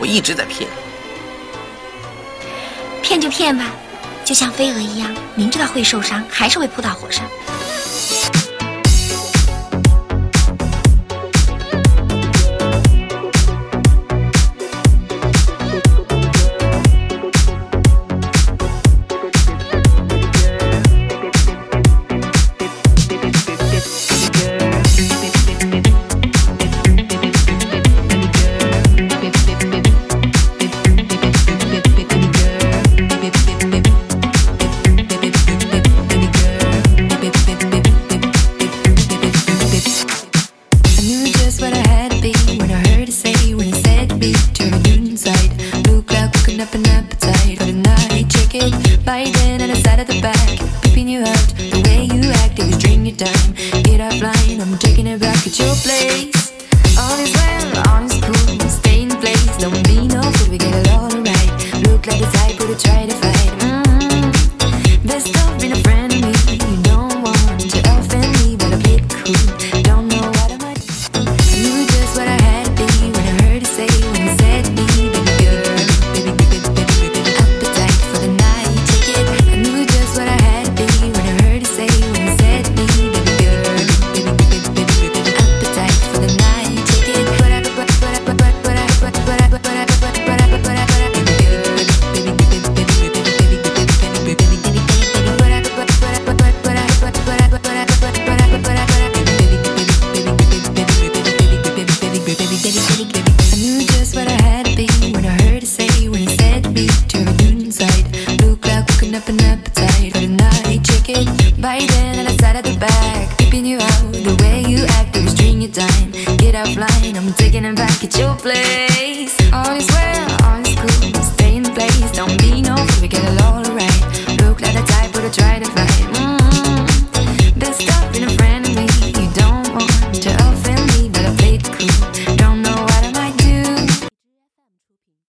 我一直在骗你。骗就骗吧，就像飞蛾一样，明知道会受伤，还是会扑到火上。Cooking up an appetite for tonight Chicken. Biting on the side of the back. Peeping you out, the way you act It was drink your time, get offline. I'm taking it back at your place. All is well, all is By then, the side of the back, peeping you out. The way you act, I'm string your time. Get offline, I'm taking it back It's your place.